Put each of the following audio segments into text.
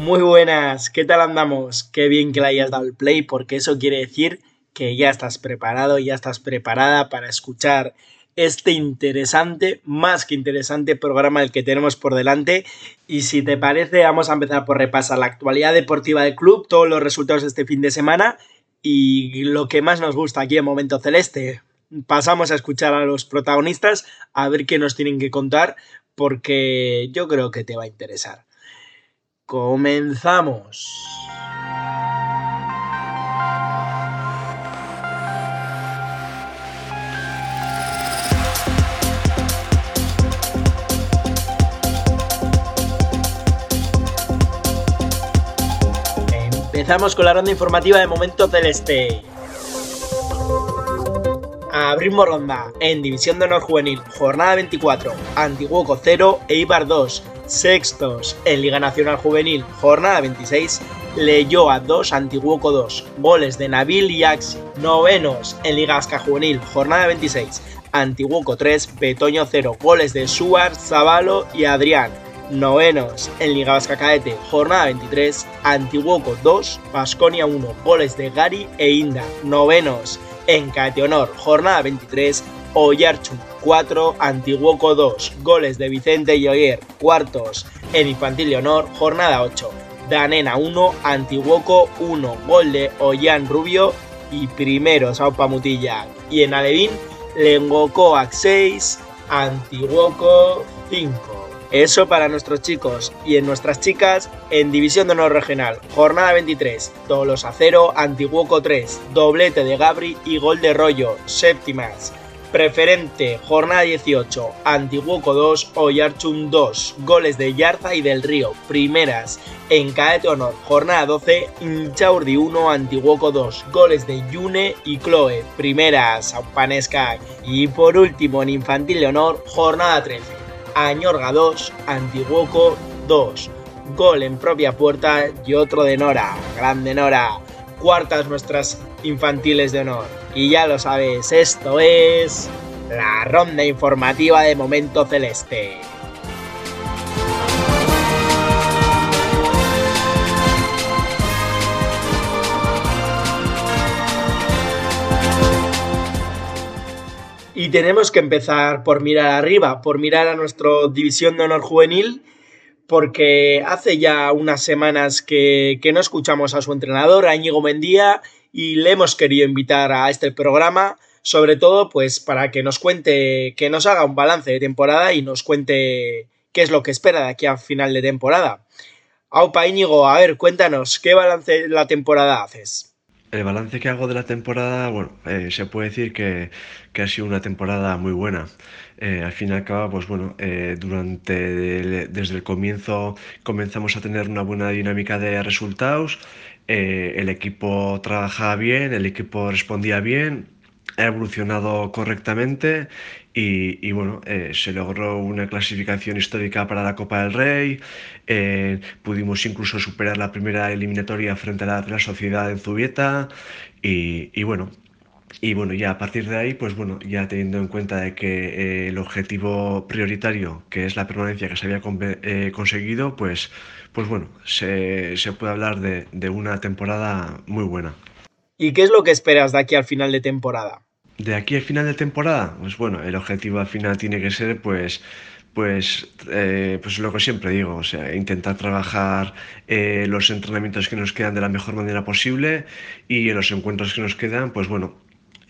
Muy buenas, ¿qué tal andamos? Qué bien que le hayas dado el play porque eso quiere decir que ya estás preparado, ya estás preparada para escuchar este interesante, más que interesante programa el que tenemos por delante. Y si te parece, vamos a empezar por repasar la actualidad deportiva del club, todos los resultados de este fin de semana y lo que más nos gusta aquí en Momento Celeste. Pasamos a escuchar a los protagonistas a ver qué nos tienen que contar porque yo creo que te va a interesar. Comenzamos. Empezamos con la ronda informativa de Momento Celeste. Abrimos ronda en División de Honor Juvenil, jornada 24, Antiguoco 0, Eibar 2, Sextos en Liga Nacional Juvenil, jornada 26, a 2, Antiguoco 2, goles de Nabil y Axi. Novenos en Liga Vasca Juvenil, jornada 26, Antiguoco 3, Betoño 0, goles de Suar, Zavalo y Adrián. Novenos en Liga Vasca Caete, jornada 23, Antiguoco 2, Basconia 1, goles de Gary e Inda. Novenos en Caete Honor, jornada 23, Oyarchun 4, Antiguoco 2, goles de Vicente y Oyer, cuartos en Infantil Leonor, jornada 8, Danena 1, Antiguoco 1, gol de Ollán Rubio y primero Saupa Mutilla. Y en Alevín, Lengocoac 6, Antiguoco 5. Eso para nuestros chicos y en nuestras chicas en División de Honor Regional. Jornada 23. Tolos a 0, Antiguoco 3. Doblete de Gabri y gol de Rollo. Séptimas. Preferente, jornada 18, Antiguoco 2, Oyarchun 2, goles de Yarza y del Río, primeras, en Caete Honor, jornada 12, Inchaurdi 1, Antiguoco 2, goles de Yune y Chloe, primeras, Aupanesca, y por último en Infantil de Honor, jornada 13, Añorga 2, Antiguoco 2, gol en propia puerta y otro de Nora, grande Nora, cuartas nuestras infantiles de honor. Y ya lo sabes, esto es la ronda informativa de Momento Celeste. Y tenemos que empezar por mirar arriba, por mirar a nuestra división de honor juvenil porque hace ya unas semanas que, no escuchamos a su entrenador, a Íñigo Mendía, y le hemos querido invitar a este programa, sobre todo pues para que nos cuente, que nos haga un balance de temporada y nos cuente qué es lo que espera de aquí a final de temporada. Aupa Íñigo, a ver, cuéntanos, ¿qué balance de la temporada haces? El balance que hago de la temporada, bueno, eh, se puede decir que, que, ha sido una temporada muy buena. Eh, al fin y al cabo, pues bueno, eh, durante desde el comienzo comenzamos a tener una buena dinámica de resultados, eh, el equipo trabajaba bien, el equipo respondía bien, ha evolucionado correctamente y, bueno, se logró una clasificación histórica para la Copa del Rey, pudimos incluso superar la primera eliminatoria frente a la, la Sociedad en Zubieta y bueno, y bueno, ya a partir de ahí, pues bueno, ya teniendo en cuenta de que eh, el objetivo prioritario, que es la permanencia que se había eh, conseguido, pues, pues bueno, se, puede hablar de, una temporada muy buena. ¿Y qué es lo que esperas de aquí al final de temporada? De aquí al final de temporada, pues bueno, el objetivo al final tiene que ser, pues, pues, eh, pues lo que siempre digo, o sea, intentar trabajar los entrenamientos que nos quedan de la mejor manera posible y en los encuentros que nos quedan, pues bueno,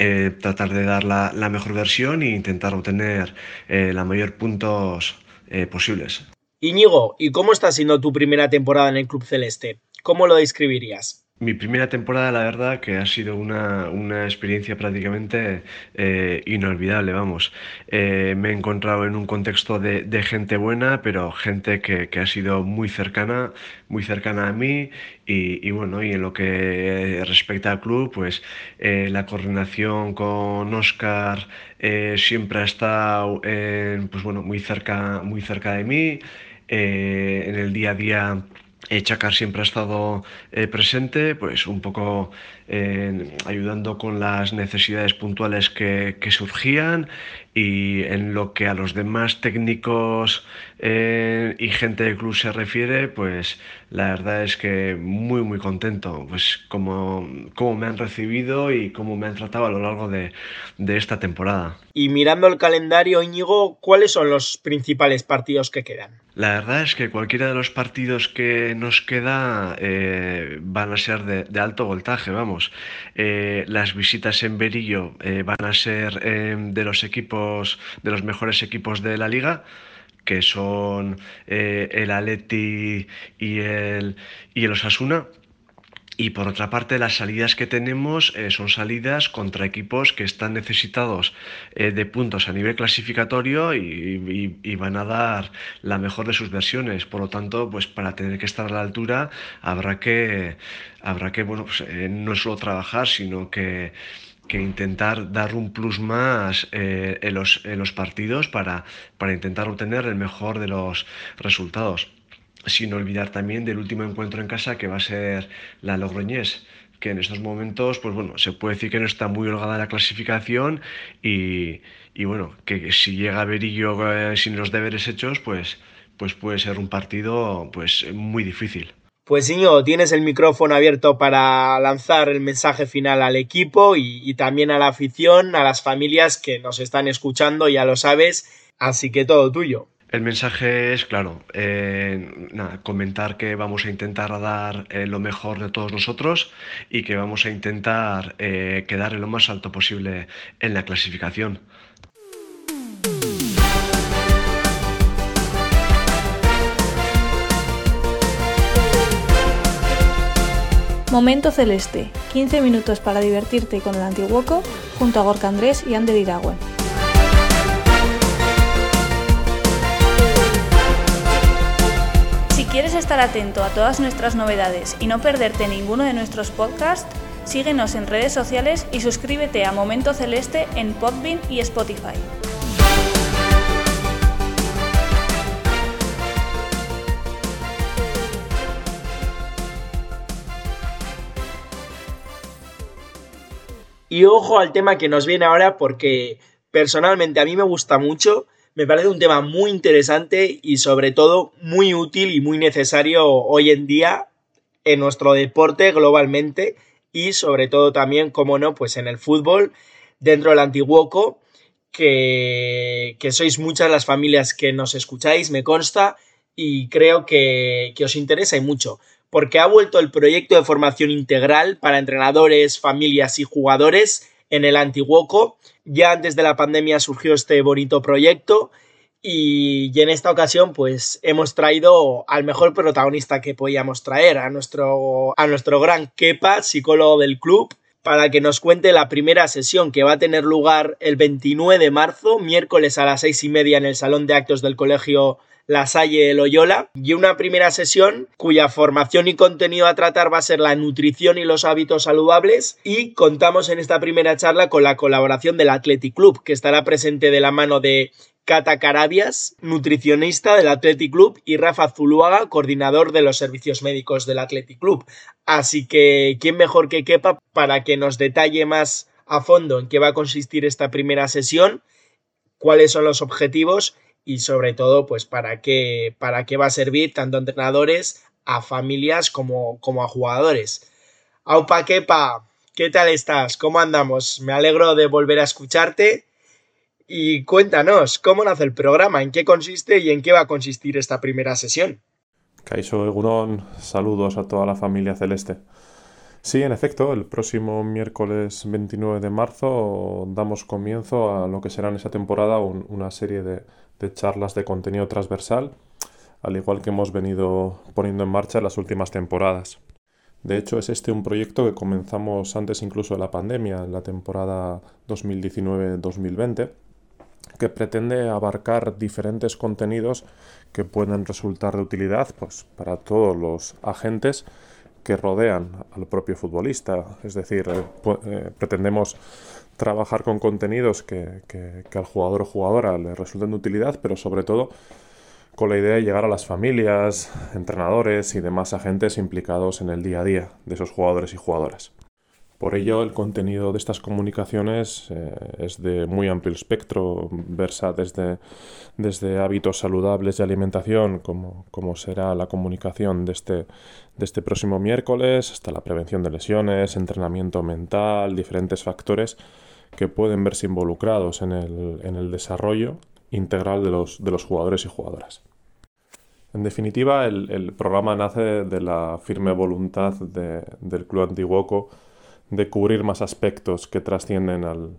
eh, tratar de dar la, mejor versión e intentar obtener eh, la mayor puntos eh, posibles. Íñigo, ¿y cómo está siendo tu primera temporada en el Club Celeste? ¿Cómo lo describirías? Mi primera temporada, la verdad, que ha sido una, una experiencia prácticamente eh, inolvidable, vamos. Eh, me he encontrado en un contexto de, de gente buena, pero gente que, que, ha sido muy cercana, muy cercana a mí. Y, y bueno, y en lo que respecta al club, pues eh, la coordinación con Oscar siempre ha estado pues, bueno, muy, cerca, muy cerca de mí. en el día a día eh, Chacar siempre ha estado eh, presente, pues un poco eh, ayudando con las necesidades puntuales que, surgían y en lo que a los demás técnicos y gente del club se refiere, pues la verdad es que muy muy contento, pues como, como me han recibido y cómo me han tratado a lo largo de, de esta temporada. Y mirando el calendario, Íñigo, ¿cuáles son los principales partidos que quedan? La verdad es que cualquiera de los partidos que nos queda eh, van a ser de, alto voltaje, vamos. Eh, las visitas en Berillo eh, van a ser eh, de los equipos, de los mejores equipos de la liga que son el Atleti y el, y el Osasuna. Y por otra parte, las salidas que tenemos eh, son salidas contra equipos que están necesitados eh, de puntos a nivel clasificatorio y, van a dar la mejor de sus versiones. Por lo tanto, pues para tener que estar a la altura habrá que, habrá que bueno, pues, eh, no solo trabajar, sino que que intentar dar un plus más en, los, en, los, partidos para, para intentar obtener el mejor de los resultados sin olvidar también del último encuentro en casa que va a ser la Logroñés que en estos momentos, pues bueno, se puede decir que no está muy holgada la clasificación y, y bueno, que si llega Berillo eh, sin los deberes hechos, pues, pues puede ser un partido pues muy difícil. Pues Iño, tienes el micrófono abierto para lanzar el mensaje final al equipo y, y también a la afición, a las familias que nos están escuchando, ya lo sabes, así que todo tuyo. El mensaje es claro, eh, comentar que vamos a intentar dar eh, lo mejor de todos nosotros y que vamos a intentar eh, quedar en lo más alto posible en la clasificación. Momento Celeste, 15 minutos para divertirte con el Antiguoco junto a Gorka Andrés y Ander Iragüen. Quieres estar atento a todas nuestras novedades y no perderte ninguno de nuestros podcasts, síguenos en redes sociales y suscríbete a Momento Celeste en Podbean y Spotify. Y ojo al tema que nos viene ahora porque personalmente a mí me gusta mucho me parece un tema muy interesante y sobre todo muy útil y muy necesario hoy en día en nuestro deporte globalmente y sobre todo también, como no, pues en el fútbol dentro del Antiguoco, que, que sois muchas las familias que nos escucháis, me consta, y creo que, que os interesa y mucho, porque ha vuelto el proyecto de formación integral para entrenadores, familias y jugadores en el Antiguoco. Ya antes de la pandemia surgió este bonito proyecto y, en esta ocasión pues hemos traído al mejor protagonista que podíamos traer, a nuestro, a nuestro gran Kepa, psicólogo del club, para que nos cuente la primera sesión que va a tener lugar el 29 de marzo, miércoles a las seis y media en el Salón de Actos del Colegio la Salle Loyola y una primera sesión cuya formación y contenido a tratar va a ser la nutrición y los hábitos saludables y contamos en esta primera charla con la colaboración del Athletic Club que estará presente de la mano de Cata Carabias, nutricionista del Athletic Club, y Rafa Zuluaga, coordinador de los servicios médicos del Athletic Club. Así que, ¿quién mejor que quepa para que nos detalle más a fondo en qué va a consistir esta primera sesión, cuáles son los objetivos y sobre todo, pues para qué, para qué va a servir tanto a entrenadores, a familias como, como a jugadores. Aupa Kepa, ¿qué tal estás? ¿Cómo andamos? Me alegro de volver a escucharte. Y cuéntanos, ¿cómo nace el programa? ¿En qué consiste y en qué va a consistir esta primera sesión? Kaiso Egurón, saludos a toda la familia celeste. Sí, en efecto, el próximo miércoles 29 de marzo damos comienzo a lo que será en esa temporada un, una serie de, de, charlas de contenido transversal, al igual que hemos venido poniendo en marcha en las últimas temporadas. De hecho, es este un proyecto que comenzamos antes incluso de la pandemia, en la temporada 2019-2020, que pretende abarcar diferentes contenidos que pueden resultar de utilidad pues, para todos los agentes que rodean al propio futbolista. Es decir, eh, eh, pretendemos trabajar con contenidos que, que, al jugador o jugadora le resulten de utilidad, pero sobre todo con la idea de llegar a las familias, entrenadores y demás agentes implicados en el día a día de esos jugadores y jugadoras. Por ello, el contenido de estas comunicaciones eh, es de muy amplio espectro, versa desde, desde hábitos saludables de alimentación, como, como será la comunicación de este, de este próximo miércoles, hasta la prevención de lesiones, entrenamiento mental, diferentes factores que pueden verse involucrados en el, en el desarrollo integral de los, de los jugadores y jugadoras. En definitiva, el, el programa nace de la firme voluntad de, del Club Antiguoco de cubrir más aspectos que trascienden al,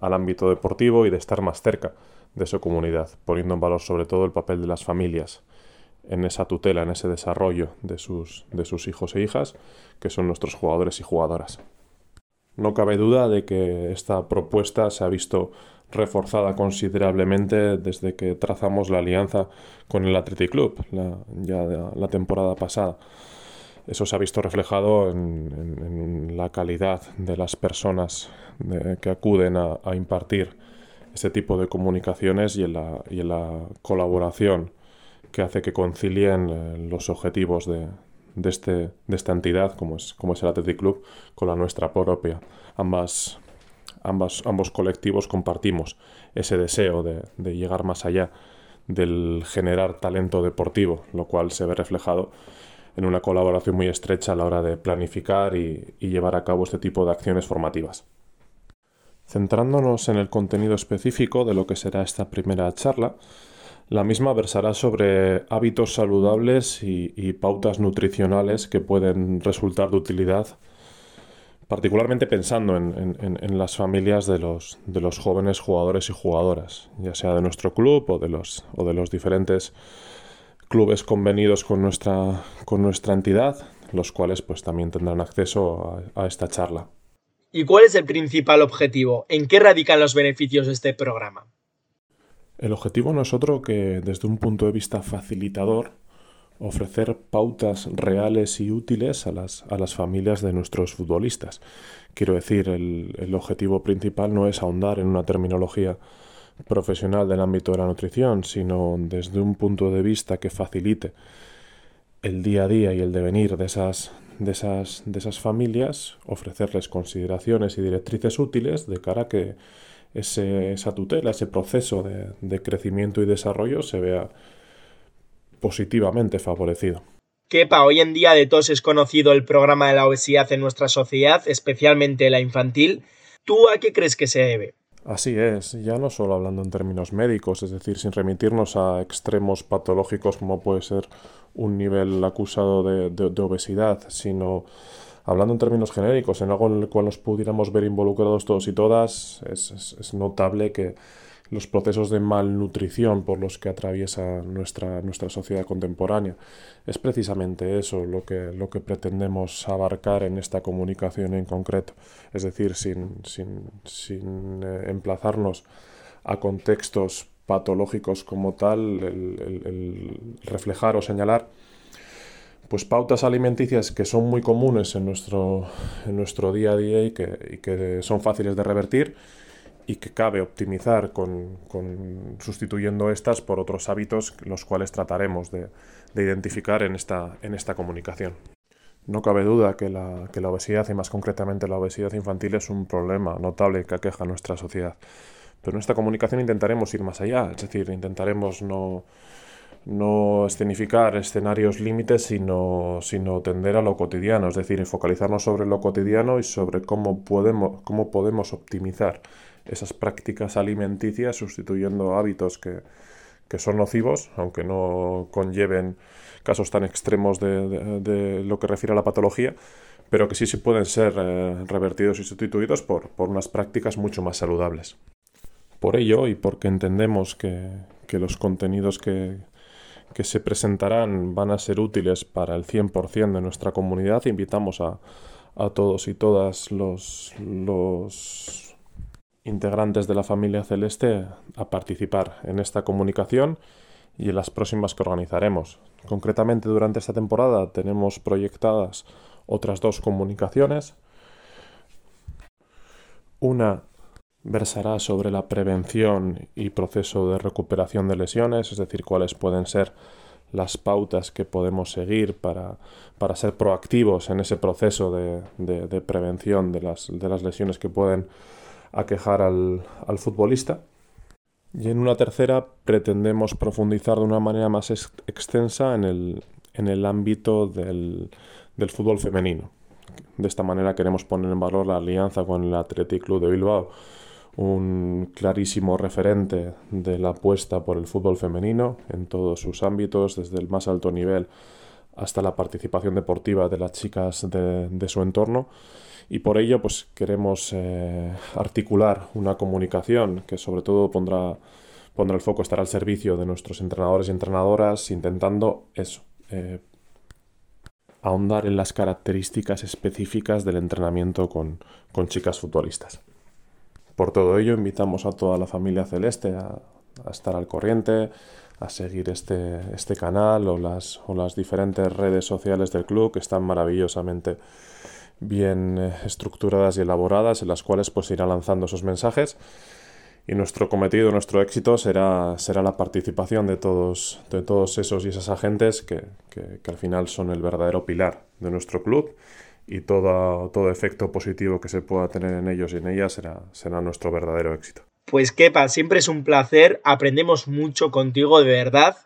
al ámbito deportivo y de estar más cerca de su comunidad, poniendo en valor sobre todo el papel de las familias en esa tutela, en ese desarrollo de sus, de sus hijos e hijas, que son nuestros jugadores y jugadoras. No cabe duda de que esta propuesta se ha visto reforzada considerablemente desde que trazamos la alianza con el Athletic Club, ya la temporada pasada. Eso se ha visto reflejado en, la calidad de las personas que acuden a, impartir este tipo de comunicaciones y en, la, y en la colaboración que hace que concilien eh, los objetivos de, de, este, de esta entidad, como es, como es el Athletic Club, con la nuestra propia. Ambas, ambas, ambos colectivos compartimos ese deseo de, de llegar más allá del generar talento deportivo, lo cual se ve reflejado en una colaboración muy estrecha a la hora de planificar y, llevar a cabo este tipo de acciones formativas. Centrándonos en el contenido específico de lo que será esta primera charla, la misma versará sobre hábitos saludables y, pautas nutricionales que pueden resultar de utilidad, particularmente pensando en, las familias de los, de los, jóvenes jugadores y jugadoras, ya sea de nuestro club o de los, o de los diferentes clubes convenidos con nuestra, con nuestra entidad, los cuales pues también tendrán acceso a, a esta charla. ¿Y cuál es el principal objetivo? ¿En qué radican los beneficios de este programa? El objetivo no es otro que, desde un punto de vista facilitador, ofrecer pautas reales y útiles a las, a las familias de nuestros futbolistas. Quiero decir, el, el objetivo principal no es ahondar en una terminología profesional del ámbito de la nutrición, sino desde un punto de vista que facilite el día a día y el devenir de esas, de esas, de esas familias, ofrecerles consideraciones y directrices útiles de cara a que ese, esa tutela, ese proceso de, de crecimiento y desarrollo se vea positivamente favorecido. Kepa, hoy en día de todos es conocido el programa de la obesidad en nuestra sociedad, especialmente la infantil. ¿Tú a qué crees que se debe? Así es, ya no solo hablando en términos médicos, es decir, sin remitirnos a extremos patológicos como puede ser un nivel acusado de, obesidad, sino hablando en términos genéricos, en algo en el cual nos pudiéramos ver involucrados todos y todas, es notable que los procesos de malnutrición por los que atraviesa nuestra, nuestra sociedad contemporánea. Es precisamente eso lo que, lo que pretendemos abarcar en esta comunicación en concreto, es decir, sin, sin, sin eh, emplazarnos a contextos patológicos como tal, el, reflejar o señalar pues pautas alimenticias que son muy comunes en nuestro, en nuestro día a día y que, que son fáciles de revertir y que cabe optimizar con, sustituyendo estas por otros hábitos los cuales trataremos de, identificar en esta, en esta comunicación. No cabe duda que la, que la, obesidad y más concretamente la obesidad infantil es un problema notable que aqueja a nuestra sociedad. Pero en esta comunicación intentaremos ir más allá, es decir, intentaremos no, no escenificar escenarios límites, sino, sino tender a lo cotidiano, es decir, focalizarnos sobre lo cotidiano y sobre cómo podemos, cómo podemos optimizar esas prácticas alimenticias sustituyendo hábitos que, son nocivos, aunque no conlleven casos tan extremos de, lo que refiere a la patología, pero que sí, sí pueden ser eh, revertidos y sustituidos por, unas prácticas mucho más saludables. Por ello, y porque entendemos que, los contenidos que, que se presentarán van a ser útiles para el 100% de nuestra comunidad. Invitamos a, a todos y todas los, los integrantes de la familia celeste a participar en esta comunicación y en las próximas que organizaremos. Concretamente durante esta temporada tenemos proyectadas otras dos comunicaciones. Una versará sobre la prevención y proceso de recuperación de lesiones, es decir, cuáles pueden ser las pautas que podemos seguir para, ser proactivos en ese proceso de, prevención de las, de las, lesiones que pueden aquejar al, al, futbolista. Y en una tercera pretendemos profundizar de una manera más extensa en el, en el ámbito del, del fútbol femenino. De esta manera queremos poner en valor la alianza con el Athletic Club de Bilbao, un clarísimo referente de la apuesta por el fútbol femenino en todos sus ámbitos, desde el más alto nivel hasta la participación deportiva de las chicas de, su entorno. Y por ello, pues queremos eh, articular una comunicación que sobre todo pondrá, pondrá el foco, estará al servicio de nuestros entrenadores y entrenadoras, intentando eso, eh, ahondar en las características específicas del entrenamiento con chicas futbolistas. Por todo ello, invitamos a toda la familia celeste a, estar al corriente, a seguir este, este canal o las, o las diferentes redes sociales del club que están maravillosamente bien eh, estructuradas y elaboradas, en las cuales pues irá lanzando esos mensajes. Y nuestro cometido, nuestro éxito será, será la participación de todos, de todos esos y esas agentes que, que, que al final son el verdadero pilar de nuestro club y todo, todo efecto positivo que se pueda tener en ellos y en ellas será, será nuestro verdadero éxito. Pues Kepa, siempre es un placer, aprendemos mucho contigo de verdad.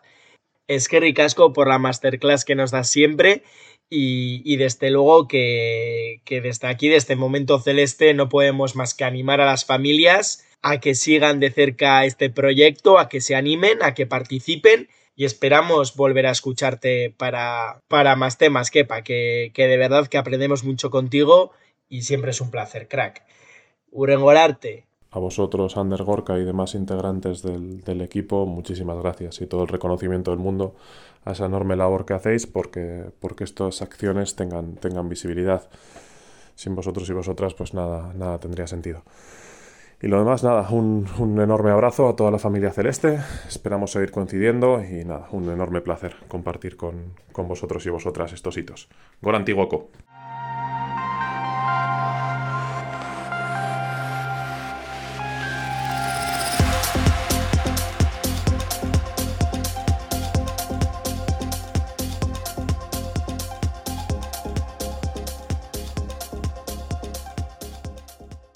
Es que ricasco por la masterclass que nos das siempre y, y desde luego que, que desde aquí, desde este momento celeste, no podemos más que animar a las familias a que sigan de cerca este proyecto, a que se animen, a que participen y esperamos volver a escucharte para, para más temas, Kepa, que, que de verdad que aprendemos mucho contigo y siempre es un placer, crack. Urengorarte. A vosotros, Ander Gorka y demás integrantes del, del, equipo, muchísimas gracias y todo el reconocimiento del mundo a esa enorme labor que hacéis porque, porque estas acciones tengan, tengan visibilidad. Sin vosotros y vosotras, pues nada, nada tendría sentido. Y lo demás, nada, un, un, enorme abrazo a toda la familia celeste. Esperamos seguir coincidiendo y nada, un enorme placer compartir con, con vosotros y vosotras estos hitos. Gor Antiguoco.